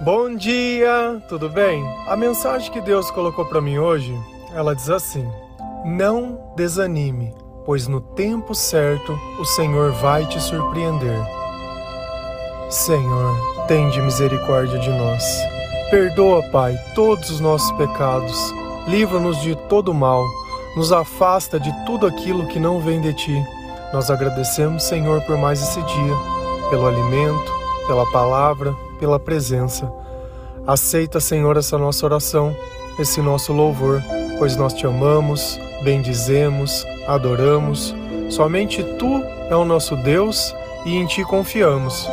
Bom dia, tudo bem? A mensagem que Deus colocou para mim hoje, ela diz assim: Não desanime, pois no tempo certo o Senhor vai te surpreender. Senhor, tende misericórdia de nós. Perdoa, Pai, todos os nossos pecados. Livra-nos de todo mal. Nos afasta de tudo aquilo que não vem de ti. Nós agradecemos, Senhor, por mais esse dia, pelo alimento, pela palavra, pela presença. Aceita, Senhor, essa nossa oração, esse nosso louvor, pois nós te amamos, bendizemos, adoramos. Somente tu é o nosso Deus e em ti confiamos.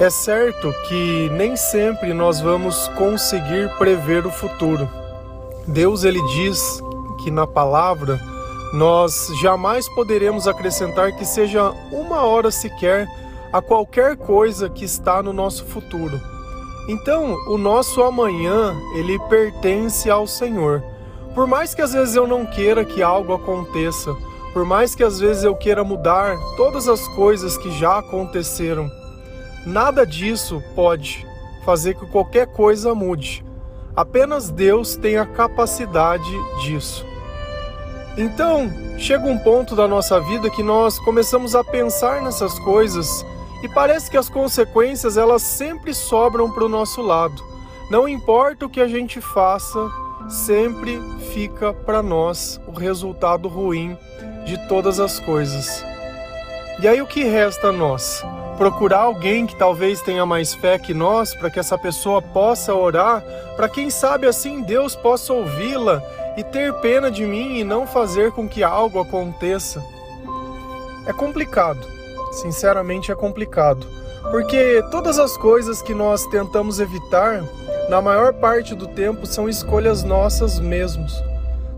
É certo que nem sempre nós vamos conseguir prever o futuro. Deus ele diz que na palavra nós jamais poderemos acrescentar que seja uma hora sequer a qualquer coisa que está no nosso futuro. Então, o nosso amanhã, ele pertence ao Senhor. Por mais que às vezes eu não queira que algo aconteça, por mais que às vezes eu queira mudar todas as coisas que já aconteceram, nada disso pode fazer que qualquer coisa mude. Apenas Deus tem a capacidade disso. Então, chega um ponto da nossa vida que nós começamos a pensar nessas coisas e parece que as consequências elas sempre sobram para o nosso lado. Não importa o que a gente faça, sempre fica para nós o resultado ruim de todas as coisas. E aí o que resta a nós? Procurar alguém que talvez tenha mais fé que nós, para que essa pessoa possa orar, para quem sabe assim Deus possa ouvi-la e ter pena de mim e não fazer com que algo aconteça. É complicado, sinceramente é complicado, porque todas as coisas que nós tentamos evitar, na maior parte do tempo, são escolhas nossas mesmos.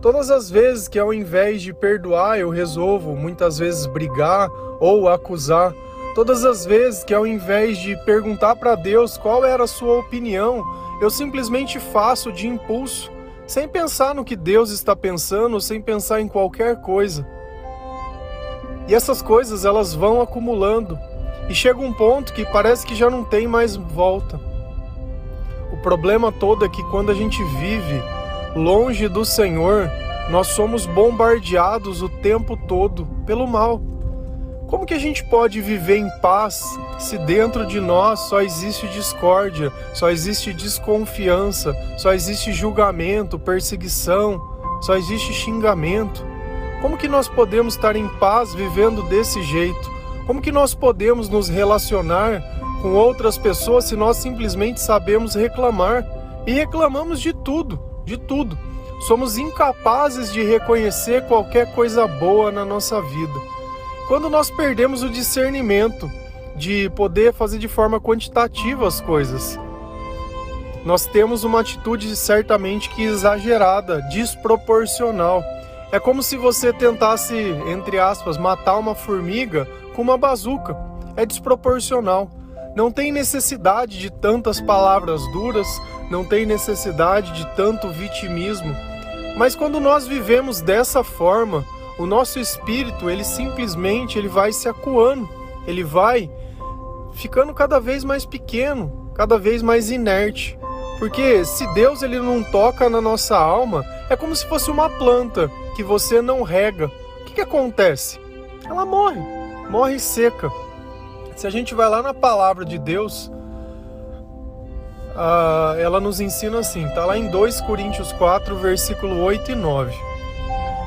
Todas as vezes que ao invés de perdoar eu resolvo muitas vezes brigar ou acusar, todas as vezes que ao invés de perguntar para Deus qual era a sua opinião, eu simplesmente faço de impulso sem pensar no que Deus está pensando, sem pensar em qualquer coisa. E essas coisas elas vão acumulando e chega um ponto que parece que já não tem mais volta. O problema todo é que quando a gente vive longe do Senhor, nós somos bombardeados o tempo todo pelo mal. Como que a gente pode viver em paz se dentro de nós só existe discórdia, só existe desconfiança, só existe julgamento, perseguição, só existe xingamento? Como que nós podemos estar em paz vivendo desse jeito? Como que nós podemos nos relacionar com outras pessoas se nós simplesmente sabemos reclamar e reclamamos de tudo, de tudo? Somos incapazes de reconhecer qualquer coisa boa na nossa vida. Quando nós perdemos o discernimento de poder fazer de forma quantitativa as coisas, nós temos uma atitude certamente que exagerada, desproporcional. É como se você tentasse, entre aspas, matar uma formiga com uma bazuca. É desproporcional. Não tem necessidade de tantas palavras duras, não tem necessidade de tanto vitimismo. Mas quando nós vivemos dessa forma, o nosso espírito, ele simplesmente ele vai se acuando, ele vai ficando cada vez mais pequeno, cada vez mais inerte. Porque se Deus ele não toca na nossa alma, é como se fosse uma planta que você não rega. O que, que acontece? Ela morre, morre seca. Se a gente vai lá na palavra de Deus, uh, ela nos ensina assim, tá lá em 2 Coríntios 4, versículo 8 e 9.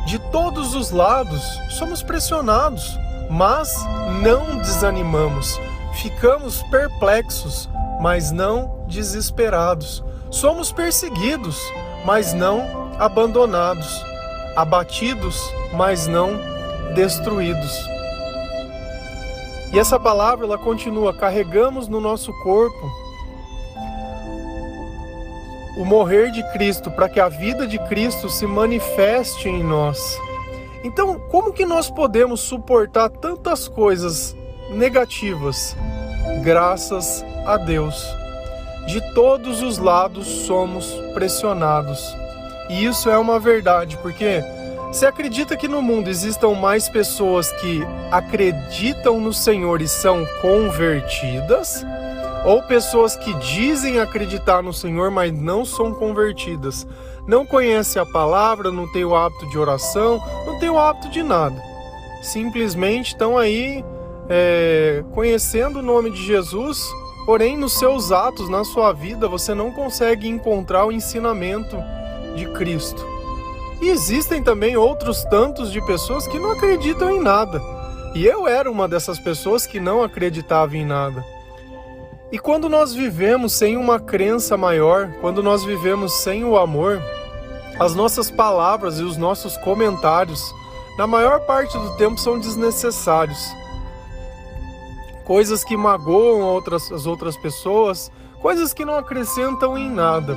De todos os lados somos pressionados, mas não desanimamos. Ficamos perplexos, mas não desesperados. Somos perseguidos, mas não abandonados. Abatidos, mas não destruídos. E essa palavra ela continua: carregamos no nosso corpo o morrer de Cristo, para que a vida de Cristo se manifeste em nós. Então, como que nós podemos suportar tantas coisas negativas? Graças a Deus. De todos os lados somos pressionados. E isso é uma verdade, porque Você acredita que no mundo existam mais pessoas que acreditam no Senhor e são convertidas? Ou pessoas que dizem acreditar no Senhor, mas não são convertidas? Não conhecem a palavra, não têm o hábito de oração, não têm o hábito de nada. Simplesmente estão aí é, conhecendo o nome de Jesus, porém nos seus atos, na sua vida, você não consegue encontrar o ensinamento de Cristo. E existem também outros tantos de pessoas que não acreditam em nada. E eu era uma dessas pessoas que não acreditava em nada. E quando nós vivemos sem uma crença maior, quando nós vivemos sem o amor, as nossas palavras e os nossos comentários, na maior parte do tempo, são desnecessários. Coisas que magoam outras, as outras pessoas, coisas que não acrescentam em nada.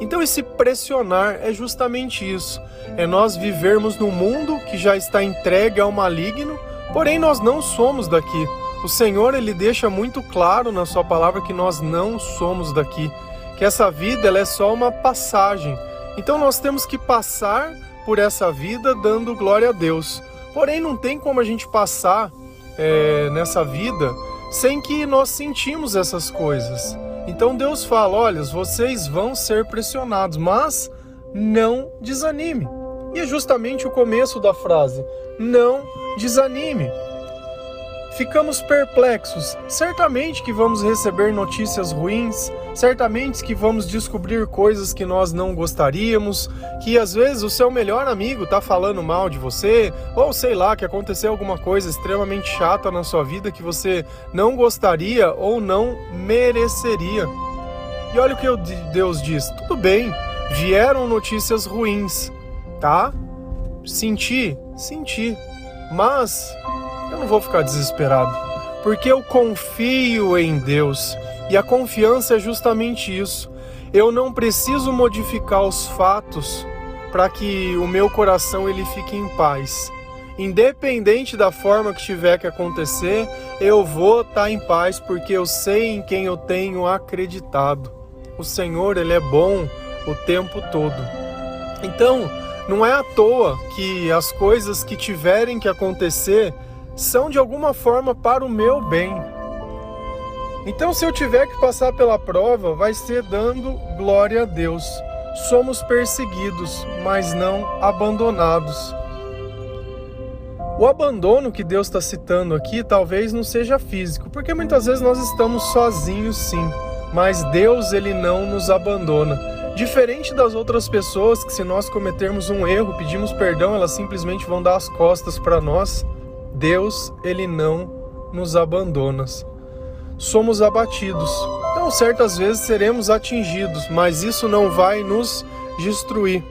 Então, esse pressionar é justamente isso: é nós vivermos num mundo que já está entregue ao maligno, porém nós não somos daqui. O Senhor ele deixa muito claro na sua palavra que nós não somos daqui, que essa vida ela é só uma passagem. Então nós temos que passar por essa vida dando glória a Deus. Porém não tem como a gente passar é, nessa vida sem que nós sentimos essas coisas. Então Deus fala: olha, vocês vão ser pressionados, mas não desanime. E é justamente o começo da frase: não desanime. Ficamos perplexos. Certamente que vamos receber notícias ruins, certamente que vamos descobrir coisas que nós não gostaríamos, que às vezes o seu melhor amigo está falando mal de você, ou sei lá, que aconteceu alguma coisa extremamente chata na sua vida que você não gostaria ou não mereceria. E olha o que Deus diz: tudo bem, vieram notícias ruins, tá? Senti, senti, mas eu não vou ficar desesperado, porque eu confio em Deus. E a confiança é justamente isso. Eu não preciso modificar os fatos para que o meu coração ele fique em paz. Independente da forma que tiver que acontecer, eu vou estar tá em paz porque eu sei em quem eu tenho acreditado. O Senhor, ele é bom o tempo todo. Então, não é à toa que as coisas que tiverem que acontecer são de alguma forma para o meu bem. Então, se eu tiver que passar pela prova, vai ser dando glória a Deus. Somos perseguidos, mas não abandonados. O abandono que Deus está citando aqui talvez não seja físico, porque muitas vezes nós estamos sozinhos, sim, mas Deus ele não nos abandona. Diferente das outras pessoas que, se nós cometermos um erro, pedimos perdão, elas simplesmente vão dar as costas para nós. Deus, ele não nos abandona. Somos abatidos. Então, certas vezes seremos atingidos, mas isso não vai nos destruir.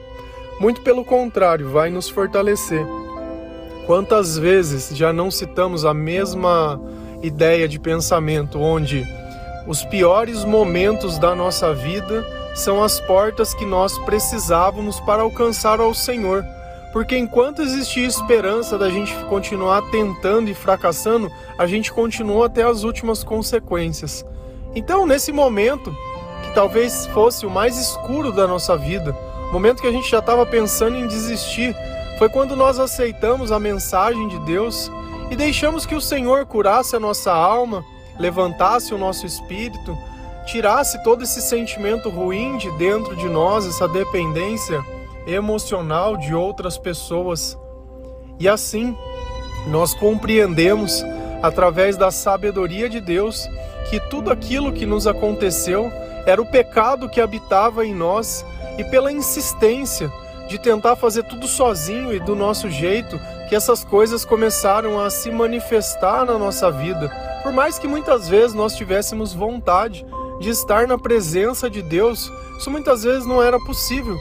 Muito pelo contrário, vai nos fortalecer. Quantas vezes já não citamos a mesma ideia de pensamento onde os piores momentos da nossa vida são as portas que nós precisávamos para alcançar ao Senhor? Porque enquanto existia esperança da gente continuar tentando e fracassando, a gente continua até as últimas consequências. Então, nesse momento, que talvez fosse o mais escuro da nossa vida, momento que a gente já estava pensando em desistir, foi quando nós aceitamos a mensagem de Deus e deixamos que o Senhor curasse a nossa alma, levantasse o nosso espírito, tirasse todo esse sentimento ruim de dentro de nós, essa dependência emocional de outras pessoas. E assim, nós compreendemos, através da sabedoria de Deus, que tudo aquilo que nos aconteceu era o pecado que habitava em nós e pela insistência de tentar fazer tudo sozinho e do nosso jeito, que essas coisas começaram a se manifestar na nossa vida. Por mais que muitas vezes nós tivéssemos vontade de estar na presença de Deus, isso muitas vezes não era possível,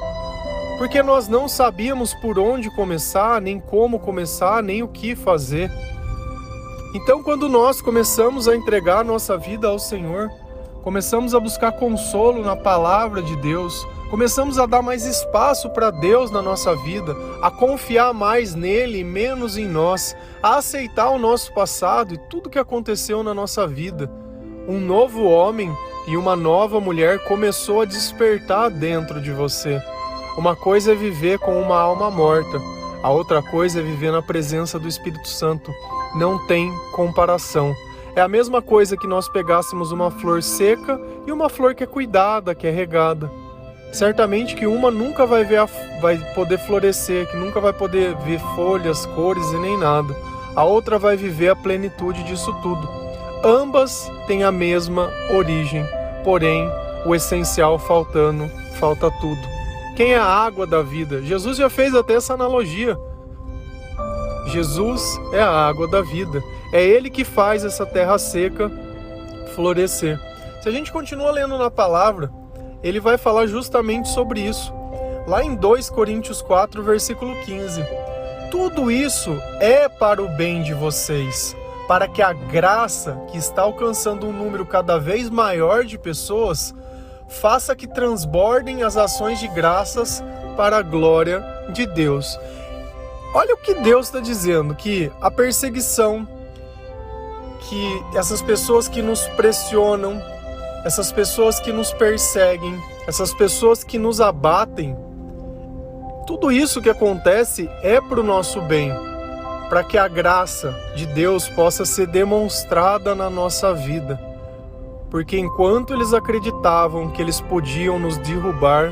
porque nós não sabíamos por onde começar, nem como começar, nem o que fazer. Então, quando nós começamos a entregar nossa vida ao Senhor, começamos a buscar consolo na palavra de Deus, começamos a dar mais espaço para Deus na nossa vida, a confiar mais nele e menos em nós, a aceitar o nosso passado e tudo que aconteceu na nossa vida. Um novo homem e uma nova mulher começou a despertar dentro de você. Uma coisa é viver com uma alma morta, A outra coisa é viver na presença do Espírito Santo. Não tem comparação. É a mesma coisa que nós pegássemos uma flor seca e uma flor que é cuidada, que é regada. Certamente que uma nunca vai, ver a, vai poder florescer, que nunca vai poder ver folhas, cores e nem nada. A outra vai viver a plenitude disso tudo. Ambas têm a mesma origem, porém o essencial faltando, falta tudo. Quem é a água da vida? Jesus já fez até essa analogia. Jesus é a água da vida. É Ele que faz essa terra seca florescer. Se a gente continua lendo na palavra, ele vai falar justamente sobre isso. Lá em 2 Coríntios 4, versículo 15. Tudo isso é para o bem de vocês, para que a graça que está alcançando um número cada vez maior de pessoas faça que transbordem as ações de graças para a glória de Deus. Olha o que Deus está dizendo: que a perseguição, que essas pessoas que nos pressionam, essas pessoas que nos perseguem, essas pessoas que nos abatem, tudo isso que acontece é para o nosso bem, para que a graça de Deus possa ser demonstrada na nossa vida porque enquanto eles acreditavam que eles podiam nos derrubar,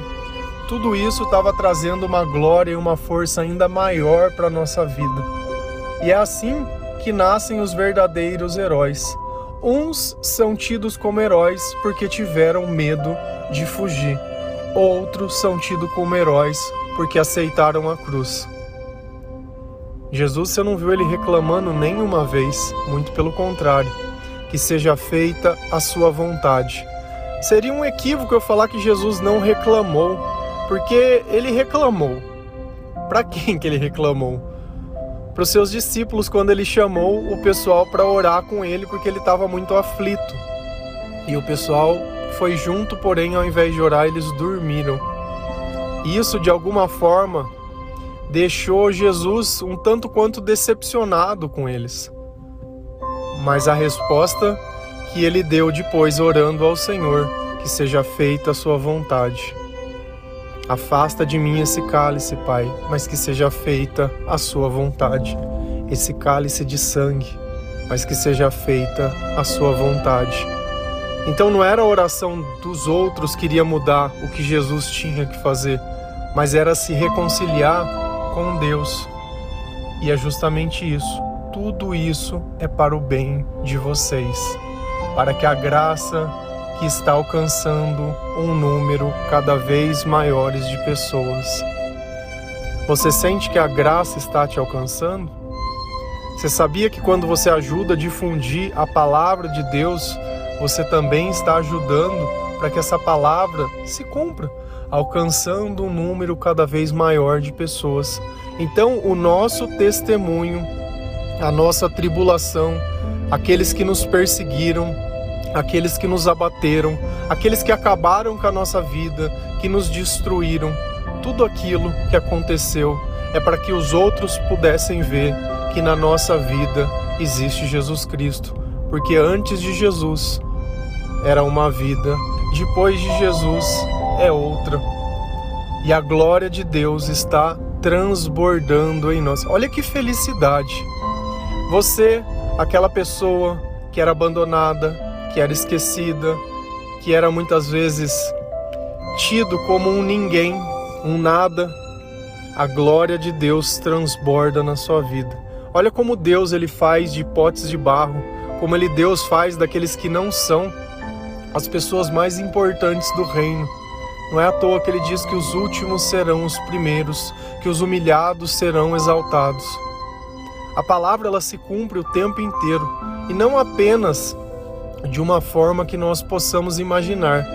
tudo isso estava trazendo uma glória e uma força ainda maior para a nossa vida. E é assim que nascem os verdadeiros heróis. Uns são tidos como heróis porque tiveram medo de fugir, outros são tidos como heróis porque aceitaram a cruz. Jesus, você não viu ele reclamando nenhuma vez, muito pelo contrário que seja feita a sua vontade. Seria um equívoco eu falar que Jesus não reclamou, porque ele reclamou. Para quem que ele reclamou? Para os seus discípulos quando ele chamou o pessoal para orar com ele porque ele estava muito aflito. E o pessoal foi junto, porém ao invés de orar, eles dormiram. Isso de alguma forma deixou Jesus um tanto quanto decepcionado com eles mas a resposta que ele deu depois orando ao Senhor, que seja feita a sua vontade. Afasta de mim esse cálice, Pai, mas que seja feita a sua vontade. Esse cálice de sangue, mas que seja feita a sua vontade. Então não era a oração dos outros que iria mudar o que Jesus tinha que fazer, mas era se reconciliar com Deus. E é justamente isso tudo isso é para o bem de vocês, para que a graça que está alcançando um número cada vez maiores de pessoas. Você sente que a graça está te alcançando? Você sabia que quando você ajuda a difundir a palavra de Deus, você também está ajudando para que essa palavra se cumpra, alcançando um número cada vez maior de pessoas. Então, o nosso testemunho a nossa tribulação, aqueles que nos perseguiram, aqueles que nos abateram, aqueles que acabaram com a nossa vida, que nos destruíram. Tudo aquilo que aconteceu é para que os outros pudessem ver que na nossa vida existe Jesus Cristo, porque antes de Jesus era uma vida, depois de Jesus é outra. E a glória de Deus está transbordando em nós. Olha que felicidade! Você, aquela pessoa que era abandonada, que era esquecida, que era muitas vezes tido como um ninguém, um nada, a glória de Deus transborda na sua vida. Olha como Deus ele faz de potes de barro, como ele Deus faz daqueles que não são as pessoas mais importantes do reino. Não é à toa que ele diz que os últimos serão os primeiros, que os humilhados serão exaltados. A palavra ela se cumpre o tempo inteiro e não apenas de uma forma que nós possamos imaginar,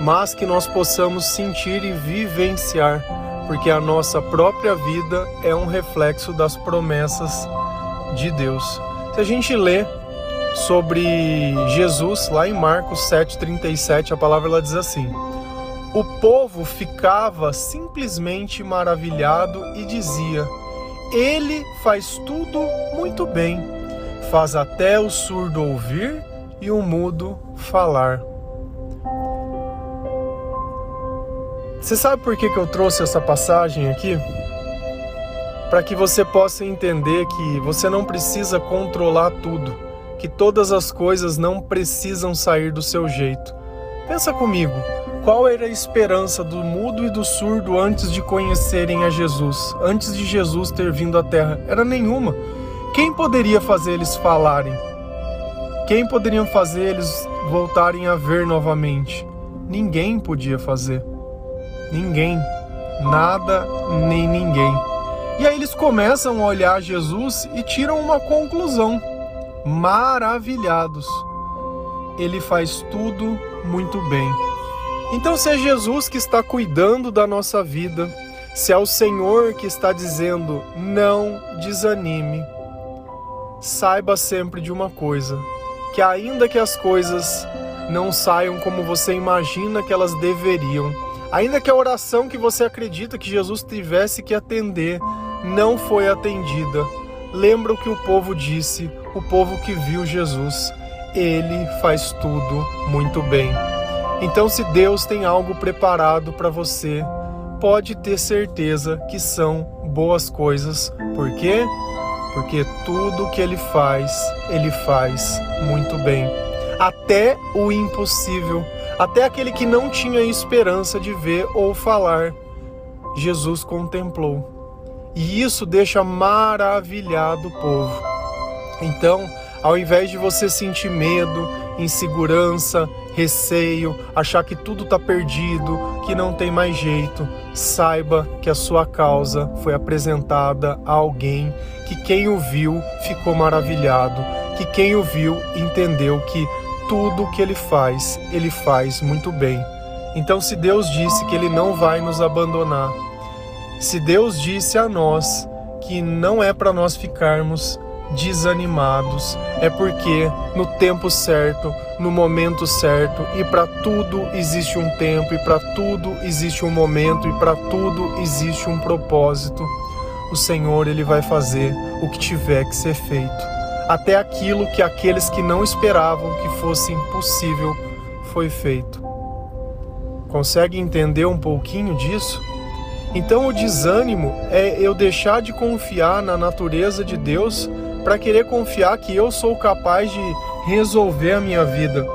mas que nós possamos sentir e vivenciar, porque a nossa própria vida é um reflexo das promessas de Deus. Se a gente lê sobre Jesus lá em Marcos 7:37, a palavra ela diz assim: O povo ficava simplesmente maravilhado e dizia: ele faz tudo muito bem, faz até o surdo ouvir e o mudo falar. Você sabe por que, que eu trouxe essa passagem aqui? para que você possa entender que você não precisa controlar tudo, que todas as coisas não precisam sair do seu jeito. Pensa comigo, qual era a esperança do mudo e do surdo antes de conhecerem a Jesus, antes de Jesus ter vindo à Terra? Era nenhuma. Quem poderia fazer eles falarem? Quem poderia fazer eles voltarem a ver novamente? Ninguém podia fazer. Ninguém. Nada nem ninguém. E aí eles começam a olhar Jesus e tiram uma conclusão. Maravilhados. Ele faz tudo muito bem. Então, se é Jesus que está cuidando da nossa vida, se é o Senhor que está dizendo não desanime, saiba sempre de uma coisa: que ainda que as coisas não saiam como você imagina que elas deveriam, ainda que a oração que você acredita que Jesus tivesse que atender não foi atendida, lembra o que o povo disse, o povo que viu Jesus. Ele faz tudo muito bem. Então, se Deus tem algo preparado para você, pode ter certeza que são boas coisas. Por quê? Porque tudo que ele faz, ele faz muito bem. Até o impossível, até aquele que não tinha esperança de ver ou falar, Jesus contemplou. E isso deixa maravilhado o povo. Então, ao invés de você sentir medo, insegurança, receio, achar que tudo está perdido, que não tem mais jeito, saiba que a sua causa foi apresentada a alguém que quem o viu ficou maravilhado, que quem o viu entendeu que tudo o que ele faz, ele faz muito bem. Então, se Deus disse que ele não vai nos abandonar, se Deus disse a nós que não é para nós ficarmos desanimados, é porque no tempo certo, no momento certo, e para tudo existe um tempo, e para tudo existe um momento, e para tudo existe um propósito. O Senhor ele vai fazer o que tiver que ser feito. Até aquilo que aqueles que não esperavam que fosse impossível foi feito. Consegue entender um pouquinho disso? Então o desânimo é eu deixar de confiar na natureza de Deus para querer confiar que eu sou capaz de resolver a minha vida.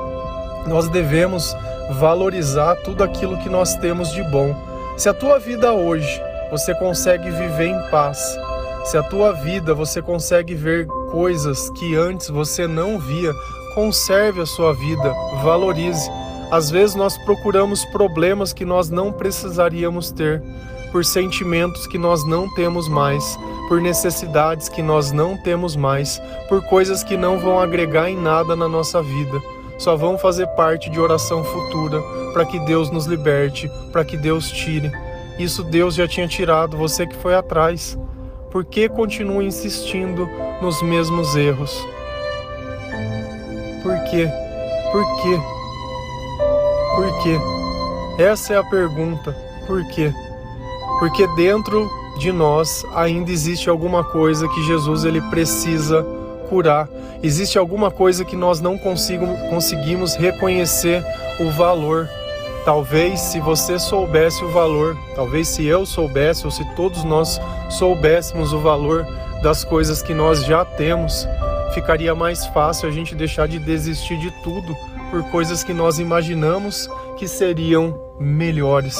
Nós devemos valorizar tudo aquilo que nós temos de bom. Se a tua vida hoje você consegue viver em paz, se a tua vida você consegue ver coisas que antes você não via, conserve a sua vida, valorize. Às vezes nós procuramos problemas que nós não precisaríamos ter, por sentimentos que nós não temos mais por necessidades que nós não temos mais, por coisas que não vão agregar em nada na nossa vida, só vão fazer parte de oração futura para que Deus nos liberte, para que Deus tire. Isso Deus já tinha tirado, você que foi atrás. Por que continua insistindo nos mesmos erros? Por quê? Por quê? Por quê? Essa é a pergunta. Por quê? Porque dentro de nós ainda existe alguma coisa que Jesus ele precisa curar. Existe alguma coisa que nós não conseguimos reconhecer o valor. Talvez se você soubesse o valor, talvez se eu soubesse ou se todos nós soubéssemos o valor das coisas que nós já temos, ficaria mais fácil a gente deixar de desistir de tudo por coisas que nós imaginamos que seriam melhores.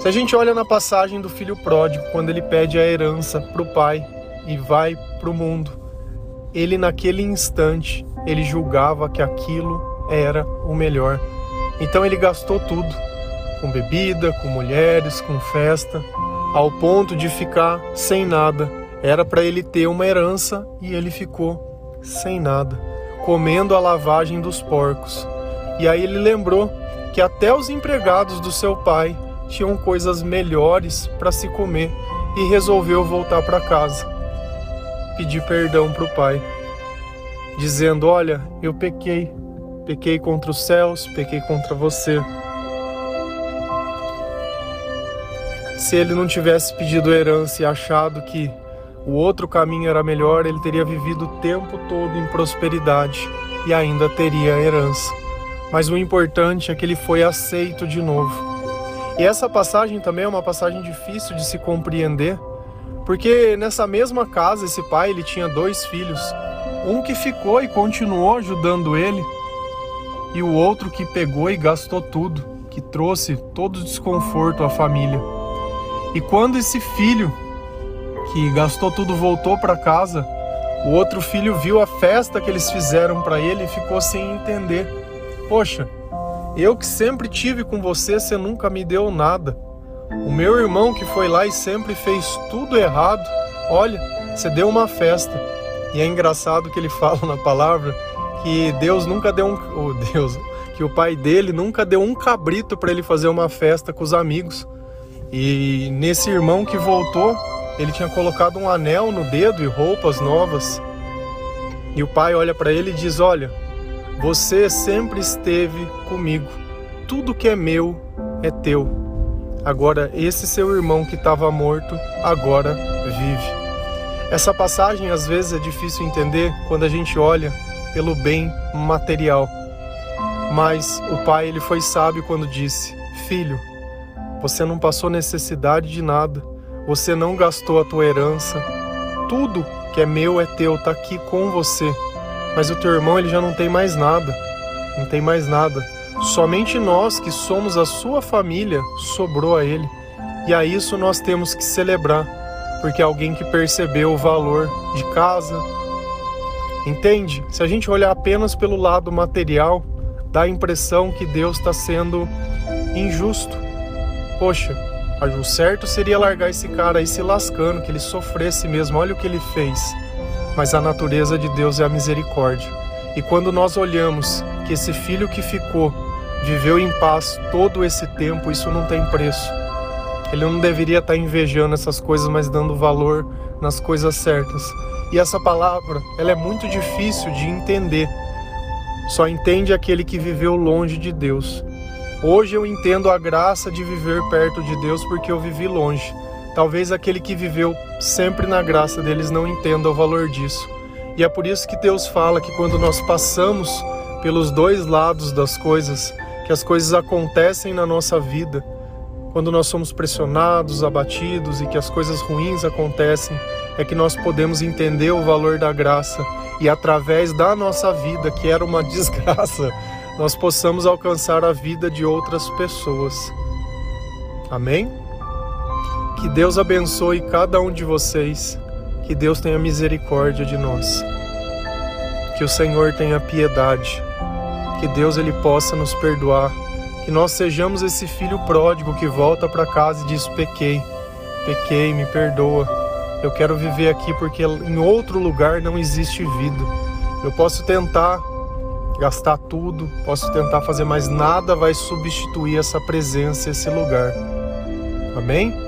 Se a gente olha na passagem do filho pródigo, quando ele pede a herança para o pai e vai para o mundo, ele naquele instante ele julgava que aquilo era o melhor. Então ele gastou tudo, com bebida, com mulheres, com festa, ao ponto de ficar sem nada. Era para ele ter uma herança e ele ficou sem nada, comendo a lavagem dos porcos. E aí ele lembrou que até os empregados do seu pai tinham coisas melhores para se comer e resolveu voltar para casa. Pedir perdão para o pai, dizendo: Olha, eu pequei, pequei contra os céus, pequei contra você. Se ele não tivesse pedido herança e achado que o outro caminho era melhor, ele teria vivido o tempo todo em prosperidade e ainda teria herança. Mas o importante é que ele foi aceito de novo. E essa passagem também é uma passagem difícil de se compreender, Porque nessa mesma casa esse pai ele tinha dois filhos, um que ficou e continuou ajudando ele, e o outro que pegou e gastou tudo, que trouxe todo o desconforto à família. E quando esse filho que gastou tudo voltou para casa, o outro filho viu a festa que eles fizeram para ele e ficou sem entender. Poxa, eu que sempre tive com você, você nunca me deu nada. O meu irmão que foi lá e sempre fez tudo errado, olha, você deu uma festa. E é engraçado que ele fala na palavra que Deus nunca deu um, oh Deus, que o pai dele nunca deu um cabrito para ele fazer uma festa com os amigos. E nesse irmão que voltou, ele tinha colocado um anel no dedo e roupas novas. E o pai olha para ele e diz: "Olha, você sempre esteve comigo. Tudo que é meu é teu. Agora esse seu irmão que estava morto agora vive." Essa passagem às vezes é difícil entender quando a gente olha pelo bem material. Mas o pai ele foi sábio quando disse: "Filho, você não passou necessidade de nada você não gastou a tua herança. Tudo que é meu é teu, está aqui com você. Mas o teu irmão ele já não tem mais nada. Não tem mais nada. Somente nós que somos a sua família sobrou a ele. E a isso nós temos que celebrar, porque é alguém que percebeu o valor de casa. Entende? Se a gente olhar apenas pelo lado material, dá a impressão que Deus está sendo injusto. Poxa, o certo seria largar esse cara aí se lascando, que ele sofresse mesmo. Olha o que ele fez. Mas a natureza de Deus é a misericórdia. E quando nós olhamos que esse filho que ficou viveu em paz todo esse tempo, isso não tem preço. Ele não deveria estar invejando essas coisas, mas dando valor nas coisas certas. E essa palavra, ela é muito difícil de entender. Só entende aquele que viveu longe de Deus. Hoje eu entendo a graça de viver perto de Deus porque eu vivi longe. Talvez aquele que viveu sempre na graça deles não entenda o valor disso. E é por isso que Deus fala que quando nós passamos pelos dois lados das coisas, que as coisas acontecem na nossa vida, quando nós somos pressionados, abatidos e que as coisas ruins acontecem, é que nós podemos entender o valor da graça e através da nossa vida, que era uma desgraça, nós possamos alcançar a vida de outras pessoas. Amém? Que Deus abençoe cada um de vocês, que Deus tenha misericórdia de nós, que o Senhor tenha piedade, que Deus ele possa nos perdoar, que nós sejamos esse filho pródigo que volta para casa e diz: pequei, pequei, me perdoa. Eu quero viver aqui porque em outro lugar não existe vida. Eu posso tentar gastar tudo, posso tentar fazer mais nada vai substituir essa presença, esse lugar. Amém?